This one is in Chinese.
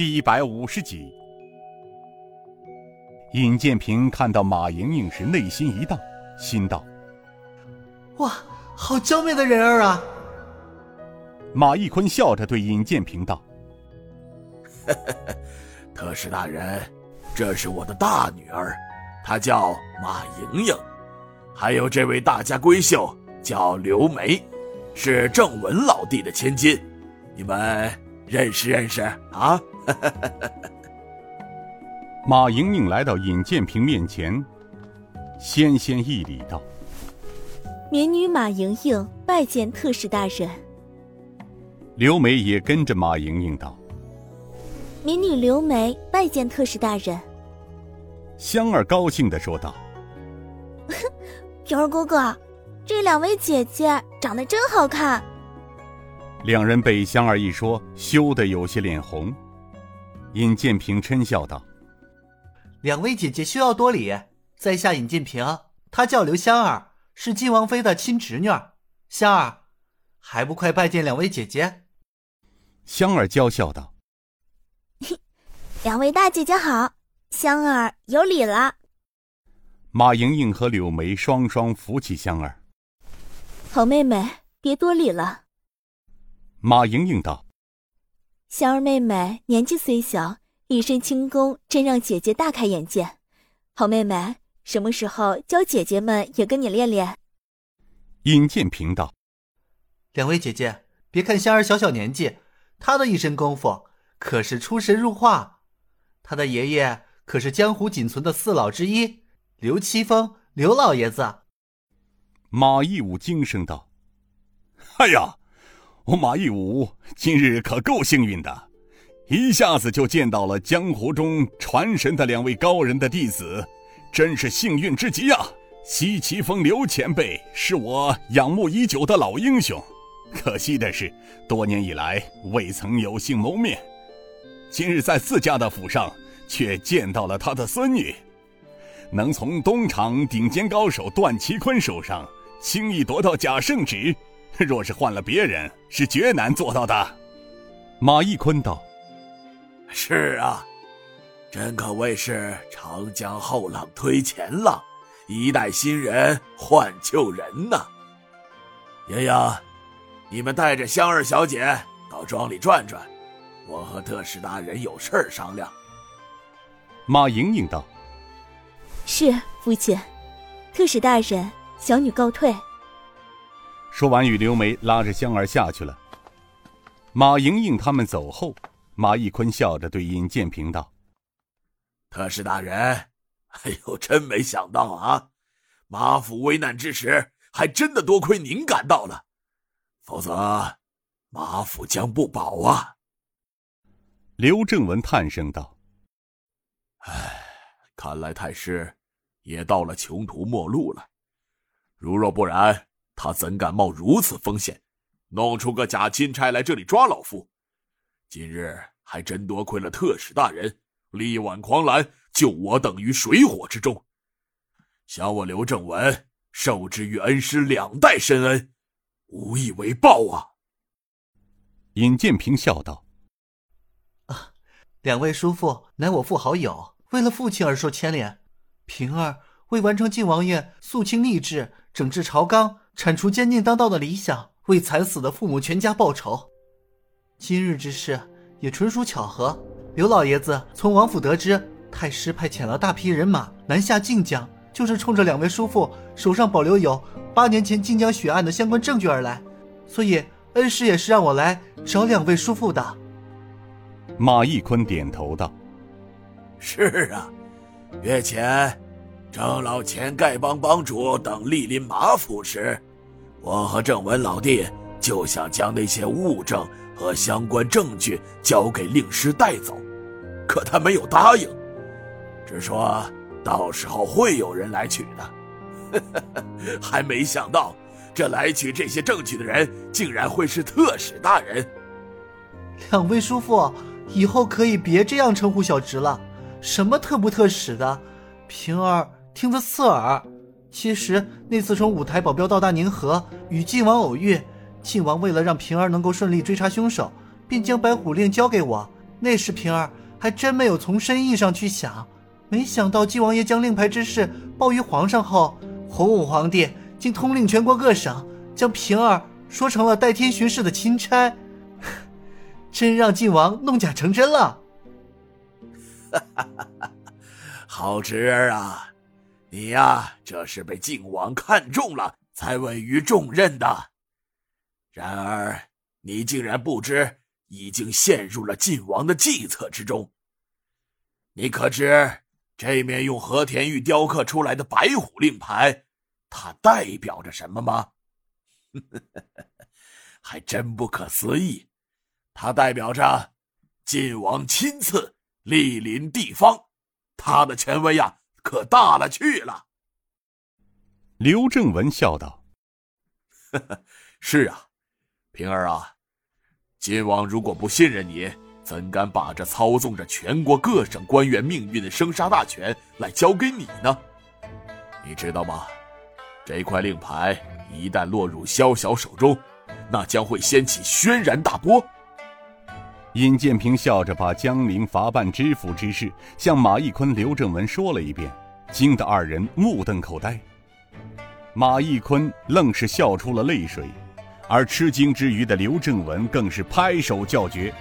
第一百五十集。尹建平看到马莹莹时，内心一荡，心道：“哇，好娇媚的人儿啊！”马义坤笑着对尹建平道：“特使大人，这是我的大女儿，她叫马莹莹，还有这位大家闺秀叫刘梅，是郑文老弟的千金，你们认识认识啊？” 马莹莹来到尹建平面前，纤纤一礼道：“民女马莹莹拜见特使大人。”刘梅也跟着马莹莹道：“民女刘梅拜见特使大人。”香儿高兴的说道：“ 平儿哥哥，这两位姐姐长得真好看。”两人被香儿一说，羞得有些脸红。尹建平嗔笑道：“两位姐姐需要多礼，在下尹建平，她叫刘香儿，是晋王妃的亲侄女。香儿，还不快拜见两位姐姐？”香儿娇笑道：“ 两位大姐姐好，香儿有礼了。”马莹莹和柳梅双双扶起香儿。好妹妹，别多礼了。马莹莹道：“香儿妹妹年纪虽小，一身轻功真让姐姐大开眼界。好妹妹，什么时候教姐姐们也跟你练练？”尹建平道：“两位姐姐，别看香儿小小年纪。”她的一身功夫可是出神入化，她的爷爷可是江湖仅存的四老之一，刘七峰刘老爷子。马义武惊声道：“哎呀，我马义武今日可够幸运的，一下子就见到了江湖中传神的两位高人的弟子，真是幸运之极呀！西岐峰刘前辈是我仰慕已久的老英雄。”可惜的是，多年以来未曾有幸谋面。今日在自家的府上，却见到了他的孙女，能从东厂顶尖高手段其坤手上轻易夺到假圣旨，若是换了别人，是绝难做到的。马义坤道：“是啊，真可谓是长江后浪推前浪，一代新人换旧人呐。”爷爷。你们带着香儿小姐到庄里转转，我和特使大人有事儿商量。马莹莹道：“是父亲，特使大人，小女告退。”说完，与刘梅拉着香儿下去了。马莹莹他们走后，马义坤笑着对尹建平道：“特使大人，哎呦，真没想到啊！马府危难之时，还真的多亏您赶到了。”否则，马府将不保啊！刘正文叹声道：“唉，看来太师也到了穷途末路了。如若不然，他怎敢冒如此风险，弄出个假钦差来这里抓老夫？今日还真多亏了特使大人力挽狂澜，救我等于水火之中。想我刘正文受之于恩师两代深恩。”无以为报啊！尹建平笑道：“啊，两位叔父乃我父好友，为了父亲而受牵连。平儿为完成晋王爷肃清逆制、整治朝纲、铲除奸佞当道的理想，为惨死的父母全家报仇。今日之事也纯属巧合。刘老爷子从王府得知太师派遣了大批人马南下晋江，就是冲着两位叔父手上保留有……”八年前晋江血案的相关证据而来，所以恩师也是让我来找两位叔父的。马义坤点头道：“是啊，月前郑老前丐帮帮主等莅临马府时，我和郑文老弟就想将那些物证和相关证据交给令师带走，可他没有答应，只说到时候会有人来取的。”还没想到，这来取这些证据的人，竟然会是特使大人。两位叔父，以后可以别这样称呼小侄了。什么特不特使的，平儿听得刺耳。其实那次从五台保镖到大宁河与晋王偶遇，晋王为了让平儿能够顺利追查凶手，便将白虎令交给我，那时平儿还真没有从深意上去想，没想到晋王爷将令牌之事报于皇上后，洪武皇帝竟通令全国各省，将平儿说成了代天巡视的钦差，真让晋王弄假成真了。好侄儿啊，你呀，这是被晋王看中了，才委于重任的。然而，你竟然不知。已经陷入了晋王的计策之中。你可知这面用和田玉雕刻出来的白虎令牌，它代表着什么吗？还真不可思议，它代表着晋王亲自莅临地方，他的权威呀，可大了去了。刘正文笑道：“是啊，平儿啊。”晋王如果不信任你，怎敢把这操纵着全国各省官员命运的生杀大权来交给你呢？你知道吗？这块令牌一旦落入萧小手中，那将会掀起轩然大波。尹建平笑着把江陵罚办知府之事向马义坤、刘正文说了一遍，惊得二人目瞪口呆。马义坤愣是笑出了泪水。而吃惊之余的刘正文更是拍手叫绝。